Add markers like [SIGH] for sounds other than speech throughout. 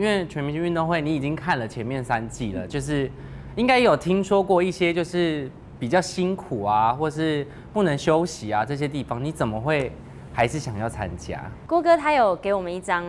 因为全明星运动会你已经看了前面三季了，就是应该有听说过一些就是比较辛苦啊，或是不能休息啊这些地方，你怎么会还是想要参加？郭哥他有给我们一张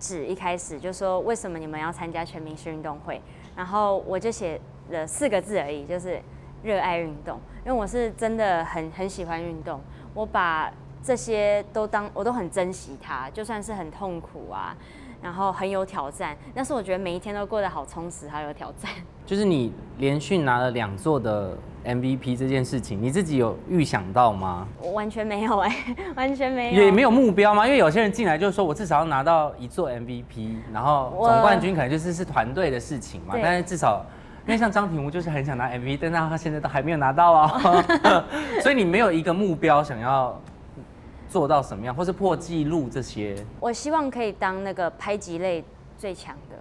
纸，一开始就说为什么你们要参加全明星运动会，然后我就写了四个字而已，就是热爱运动，因为我是真的很很喜欢运动，我把这些都当我都很珍惜它，就算是很痛苦啊。然后很有挑战，但是我觉得每一天都过得好充实，好有挑战。[LAUGHS] 就是你连续拿了两座的 MVP 这件事情，你自己有预想到吗？我完全没有哎，[LAUGHS] 完全没有。也没有目标吗？因为有些人进来就是说我至少要拿到一座 MVP，然后总冠军可能就是是团队的事情嘛。但是至少，因为像张庭武就是很想拿 MVP，但他现在都还没有拿到哦。[LAUGHS] 所以你没有一个目标想要。做到什么样，或是破纪录这些？我希望可以当那个拍级类最强的。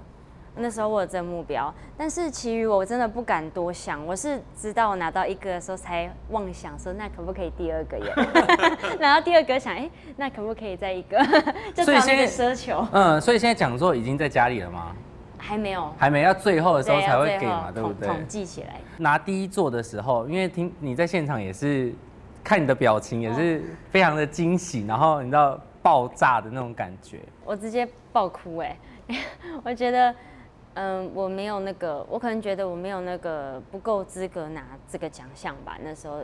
那时候我有这目标，但是其余我真的不敢多想。我是直到我拿到一个的时候，才妄想说那可不可以第二个耶？[LAUGHS] 拿到第二个想，哎，那可不可以再一个？[LAUGHS] 所以现在奢求。嗯，所以现在讲座已经在家里了吗？还没有，还没，要最后的时候才会给嘛，对不对？统计起来。拿第一座的时候，因为听你在现场也是。看你的表情也是非常的惊喜，然后你知道爆炸的那种感觉，我直接爆哭哎！[LAUGHS] 我觉得，嗯，我没有那个，我可能觉得我没有那个不够资格拿这个奖项吧。那时候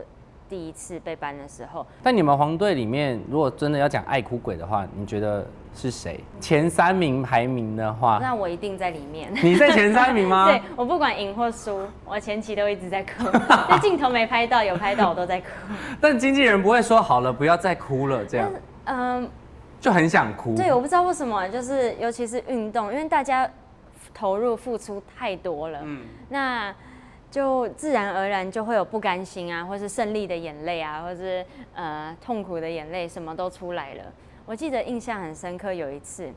第一次被搬的时候，但你们黄队里面，如果真的要讲爱哭鬼的话，你觉得？是谁？前三名排名的话，那我一定在里面。你在前三名吗？[LAUGHS] 对，我不管赢或输，我前期都一直在哭。那镜头没拍到，有拍到我都在哭。[LAUGHS] 但经纪人不会说好了，不要再哭了，这样。嗯，就很想哭。对，我不知道为什么，就是尤其是运动，因为大家投入付出太多了，嗯，那就自然而然就会有不甘心啊，或是胜利的眼泪啊，或是呃痛苦的眼泪，什么都出来了。我记得印象很深刻，有一次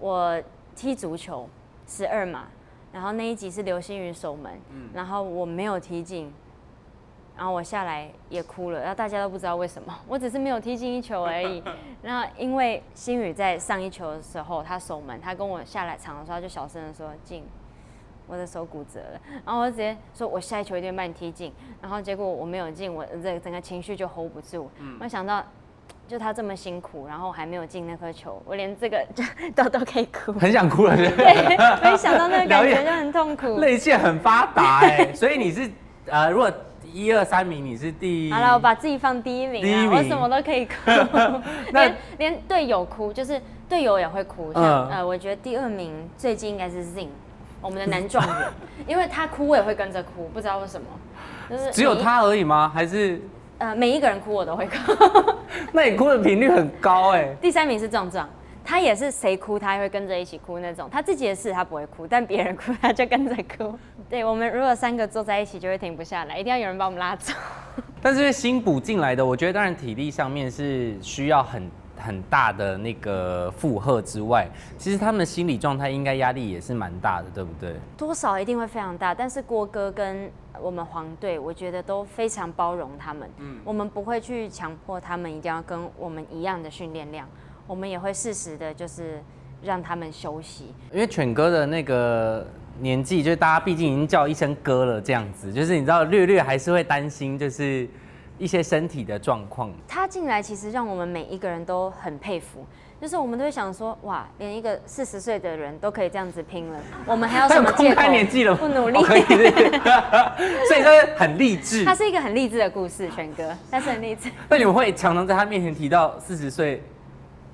我踢足球十二码，然后那一集是流星雨守门，然后我没有踢进，然后我下来也哭了，然后大家都不知道为什么，我只是没有踢进一球而已。[LAUGHS] 然后因为星宇在上一球的时候他守门，他跟我下来场的时候他就小声的说进，我的手骨折了，然后我直接说我下一球一定把你踢进，然后结果我没有进，我这整个情绪就 hold 不住，我想到。就他这么辛苦，然后还没有进那颗球，我连这个就 [LAUGHS] 都都可以哭，很想哭了。对，没想到那个感觉就很痛苦，[LAUGHS] 泪腺很发达哎。[LAUGHS] 所以你是呃，如果一二三名你是第，好了，我把自己放第一名啊，我什么都可以哭，连连队友哭，就是队友也会哭。像呃，我觉得第二名最近应该是 Zing，我们的男状元，因为他哭我也会跟着哭，不知道为什么，就是只有他而已吗？还是？呃，每一个人哭我都会哭，[LAUGHS] 那你哭的频率很高哎。[LAUGHS] 第三名是壮壮，他也是谁哭他也会跟着一起哭那种。他自己的事他不会哭，但别人哭他就跟着哭。[LAUGHS] 对我们如果三个坐在一起就会停不下来，一定要有人把我们拉走。但是新补进来的，我觉得当然体力上面是需要很很大的那个负荷之外，其实他们心理状态应该压力也是蛮大的，对不对？多少一定会非常大，但是郭哥跟。我们黄队，我觉得都非常包容他们。嗯，我们不会去强迫他们一定要跟我们一样的训练量，我们也会适时的，就是让他们休息。因为犬哥的那个年纪，就是大家毕竟已经叫一声哥了，这样子，就是你知道，略略还是会担心，就是一些身体的状况。他进来，其实让我们每一个人都很佩服。就是我们都会想说，哇，连一个四十岁的人都可以这样子拼了，我们还有什么借口？年纪了，不努力。所以说很励志。他是一个很励志的故事，全哥，他是很励志。那你们会常常在他面前提到四十岁？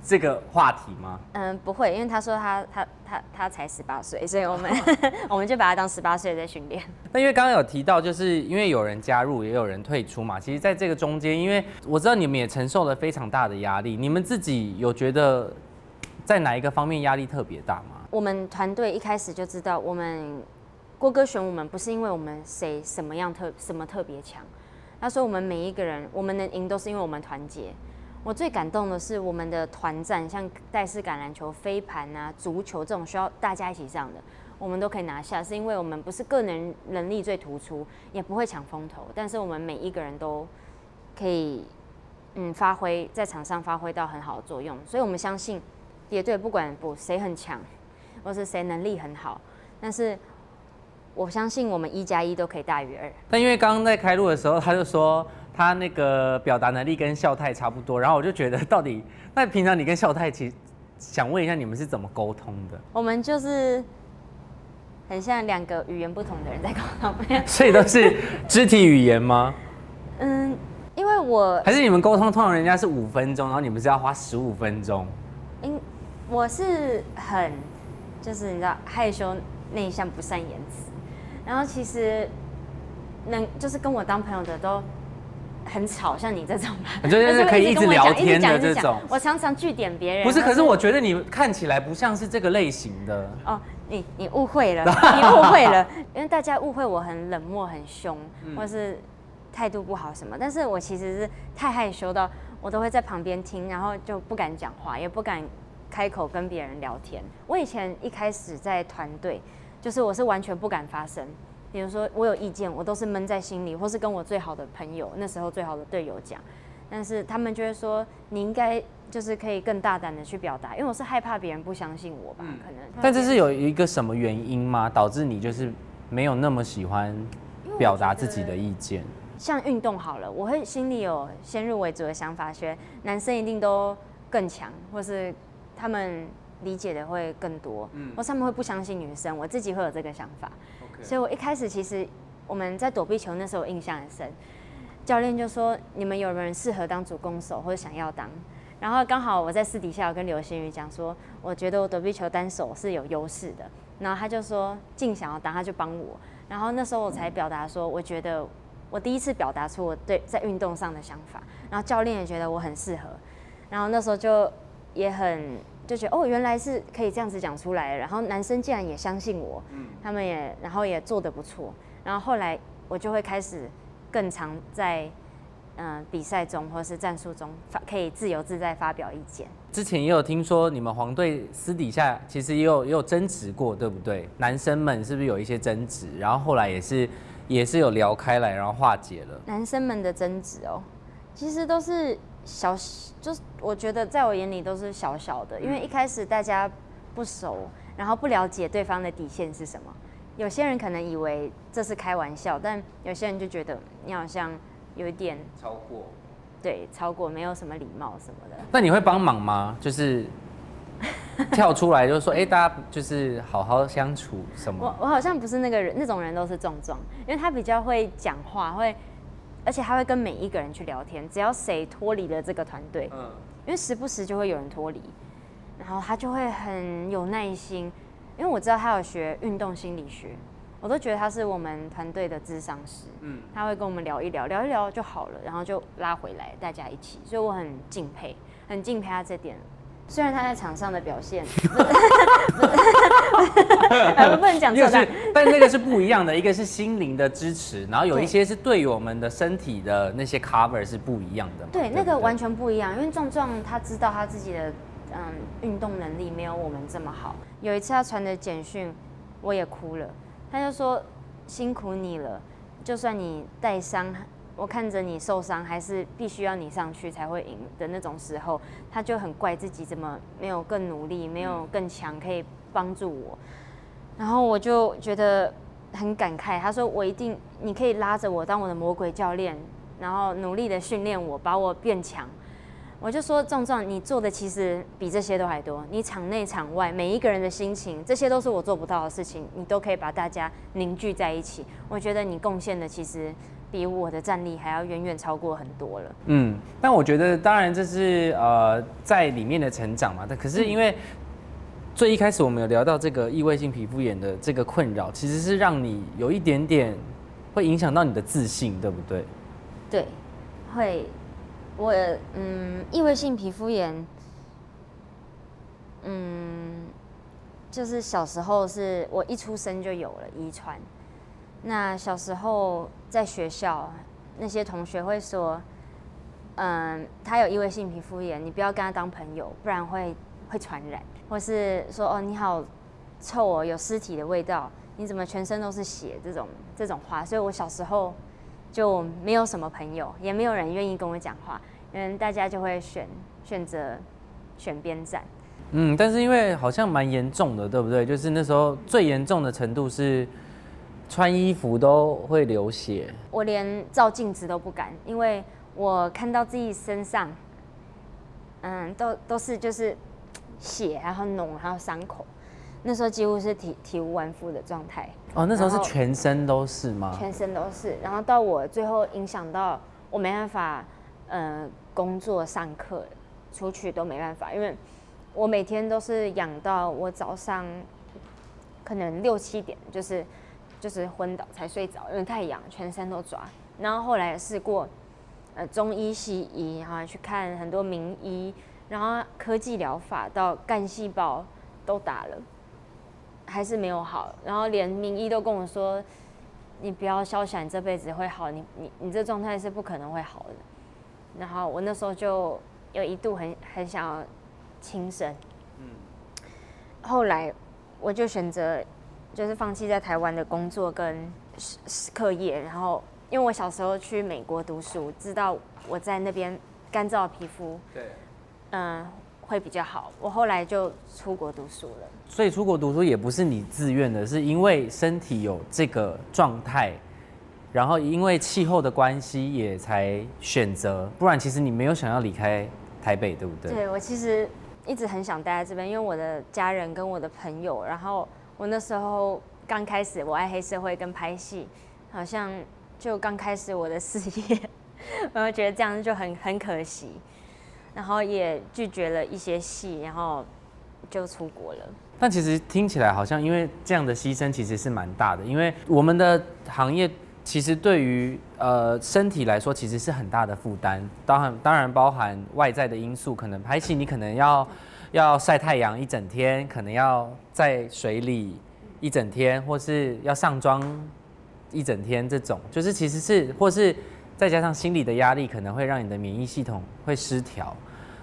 这个话题吗？嗯，不会，因为他说他他他他才十八岁，所以我们 [LAUGHS] [LAUGHS] 我们就把他当十八岁在训练。[LAUGHS] 那因为刚刚有提到，就是因为有人加入，也有人退出嘛。其实，在这个中间，因为我知道你们也承受了非常大的压力，你们自己有觉得在哪一个方面压力特别大吗？我们团队一开始就知道，我们郭哥选我们不是因为我们谁什么样特什么特别强，他说我们每一个人我们能赢都是因为我们团结。我最感动的是我们的团战，像带式橄榄球、飞盘啊、足球这种需要大家一起上的，我们都可以拿下，是因为我们不是个人能力最突出，也不会抢风头，但是我们每一个人都可以，嗯，发挥在场上发挥到很好的作用，所以我们相信，蝶队不管不谁很强，或是谁能力很好，但是我相信我们一加一都可以大于二。但因为刚刚在开录的时候，他就说他那个表达能力跟孝太差不多，然后我就觉得到底那平常你跟孝太其实想问一下你们是怎么沟通的？我们就是很像两个语言不同的人在沟通，所以都是肢体语言吗？[LAUGHS] 嗯，因为我还是你们沟通通常人家是五分钟，然后你们是要花十五分钟。因我是很就是你知道害羞内向不善言辞，然后其实能就是跟我当朋友的都很吵，像你这种吧，[LAUGHS] 就是可以一直聊天的这种。我常常据点别人。不是，可是我觉得你看起来不像是这个类型的。哦，你你误会了，[LAUGHS] 你误会了，因为大家误会我很冷漠、很凶，或是态度不好什么。但是我其实是太害羞到。我都会在旁边听，然后就不敢讲话，也不敢开口跟别人聊天。我以前一开始在团队，就是我是完全不敢发声。比如说我有意见，我都是闷在心里，或是跟我最好的朋友，那时候最好的队友讲。但是他们就会说，你应该就是可以更大胆的去表达，因为我是害怕别人不相信我吧？可能。但这是有一个什么原因吗？导致你就是没有那么喜欢表达自己的意见？像运动好了，我会心里有先入为主的想法，觉得男生一定都更强，或是他们理解的会更多，嗯，或他们会不相信女生，我自己会有这个想法。所以我一开始其实我们在躲避球那时候印象很深，教练就说你们有人适合当主攻手或者想要当，然后刚好我在私底下有跟刘星宇讲说，我觉得我躲避球单手是有优势的，然后他就说静想要当，他就帮我，然后那时候我才表达说，我觉得。我第一次表达出我对在运动上的想法，然后教练也觉得我很适合，然后那时候就也很就觉得哦，原来是可以这样子讲出来，然后男生竟然也相信我，他们也然后也做得不错，然后后来我就会开始更常在嗯比赛中或是战术中发可以自由自在发表意见。之前也有听说你们黄队私底下其实也有也有争执过，对不对？男生们是不是有一些争执？然后后来也是。也是有聊开来，然后化解了。男生们的争执哦，其实都是小，就是我觉得在我眼里都是小小的，因为一开始大家不熟，然后不了解对方的底线是什么。有些人可能以为这是开玩笑，但有些人就觉得你好像有一点超过，对，超过没有什么礼貌什么的。那你会帮忙吗？就是。[LAUGHS] 跳出来就是说，哎，大家就是好好相处什么？我我好像不是那个人，那种人都是壮壮，因为他比较会讲话，会，而且他会跟每一个人去聊天，只要谁脱离了这个团队，嗯，因为时不时就会有人脱离，然后他就会很有耐心，因为我知道他有学运动心理学，我都觉得他是我们团队的智商师，嗯，他会跟我们聊一聊，聊一聊就好了，然后就拉回来大家一起，所以我很敬佩，很敬佩他这点。虽然他在场上的表现，还 [LAUGHS] [LAUGHS] [LAUGHS] 不能讲错的，但那个是不一样的，一个是心灵的支持，然后有一些是对我们的身体的那些 cover 是不一样的。对，那个完全不一样，因为壮壮他知道他自己的嗯运动能力没有我们这么好。有一次他传的简讯，我也哭了，他就说辛苦你了，就算你带伤。我看着你受伤，还是必须要你上去才会赢的那种时候，他就很怪自己怎么没有更努力，没有更强可以帮助我。然后我就觉得很感慨，他说我一定，你可以拉着我当我的魔鬼教练，然后努力的训练我，把我变强。我就说壮壮，你做的其实比这些都还多，你场内场外每一个人的心情，这些都是我做不到的事情，你都可以把大家凝聚在一起。我觉得你贡献的其实。比我的战力还要远远超过很多了。嗯，但我觉得当然这是呃在里面的成长嘛。但可是因为最一开始我们有聊到这个异位性皮肤炎的这个困扰，其实是让你有一点点会影响到你的自信，对不对？对，会。我嗯，异位性皮肤炎，嗯，就是小时候是我一出生就有了遗传。那小时候在学校，那些同学会说：“嗯，他有异位性皮肤炎，你不要跟他当朋友，不然会会传染。”或是说：“哦，你好臭哦，有尸体的味道，你怎么全身都是血？”这种这种话，所以我小时候就没有什么朋友，也没有人愿意跟我讲话，因为大家就会选选择选边站。嗯，但是因为好像蛮严重的，对不对？就是那时候最严重的程度是穿衣服都会流血，我连照镜子都不敢，因为我看到自己身上，嗯，都都是就是血，然后脓，还有伤口。那时候几乎是体体无完肤的状态。哦，那时候是全身都是吗？全身都是。然后到我最后影响到我没办法，呃，工作、上课、出去都没办法，因为我每天都是养到我早上可能六七点，就是就是昏倒才睡着，因为太痒，全身都抓。然后后来试过，呃，中医、西医，然后去看很多名医，然后科技疗法到干细胞都打了。还是没有好，然后连名医都跟我说：“你不要消想，你这辈子会好，你你你这状态是不可能会好的。”然后我那时候就有一度很很想要轻生，嗯，后来我就选择就是放弃在台湾的工作跟课业，然后因为我小时候去美国读书，知道我在那边干燥皮肤，对，嗯。会比较好。我后来就出国读书了。所以出国读书也不是你自愿的，是因为身体有这个状态，然后因为气候的关系也才选择。不然其实你没有想要离开台北，对不对？对我其实一直很想待在这边，因为我的家人跟我的朋友。然后我那时候刚开始我爱黑社会跟拍戏，好像就刚开始我的事业，[LAUGHS] 我就觉得这样就很很可惜。然后也拒绝了一些戏，然后就出国了。但其实听起来好像，因为这样的牺牲其实是蛮大的，因为我们的行业其实对于呃身体来说其实是很大的负担。当然，当然包含外在的因素，可能拍戏你可能要要晒太阳一整天，可能要在水里一整天，或是要上妆一整天，这种就是其实是或是再加上心理的压力，可能会让你的免疫系统会失调。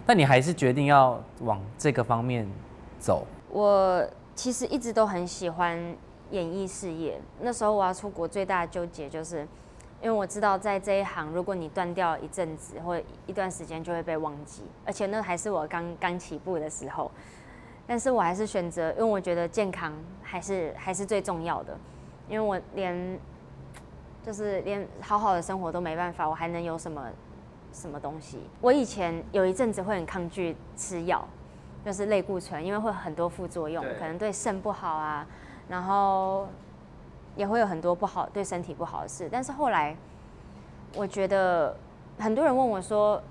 但你还是决定要往这个方面走。我其实一直都很喜欢演艺事业。那时候我要出国，最大的纠结就是，因为我知道在这一行，如果你断掉一阵子或一段时间，就会被忘记。而且那还是我刚刚起步的时候。但是我还是选择，因为我觉得健康还是还是最重要的。因为我连就是连好好的生活都没办法，我还能有什么？什么东西？我以前有一阵子会很抗拒吃药，就是类固醇，因为会很多副作用，可能对肾不好啊，然后也会有很多不好对身体不好的事。但是后来，我觉得很多人问我说，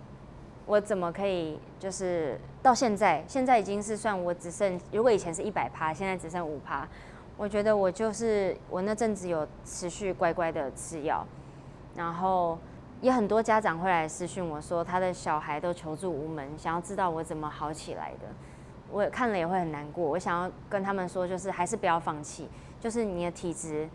我怎么可以就是到现在，现在已经是算我只剩，如果以前是一百趴，现在只剩五趴，我觉得我就是我那阵子有持续乖乖的吃药，然后。也很多家长会来私讯我说，他的小孩都求助无门，想要知道我怎么好起来的。我看了也会很难过。我想要跟他们说，就是还是不要放弃，就是你的体质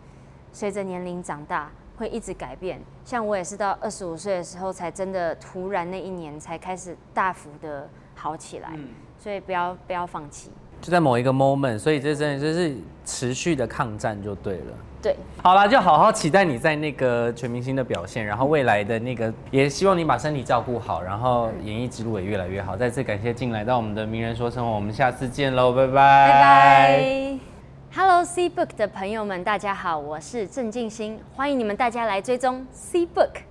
随着年龄长大会一直改变。像我也是到二十五岁的时候，才真的突然那一年才开始大幅的好起来。所以不要不要放弃。就在某一个 moment，所以这真的就是持续的抗战就对了。对，好了，就好好期待你在那个全明星的表现，然后未来的那个，也希望你把身体照顾好，然后演艺之路也越来越好。再次感谢进来到我们的名人说生活，我们下次见喽，拜拜。拜拜。Hello C Book 的朋友们，大家好，我是郑静心，欢迎你们大家来追踪 C Book。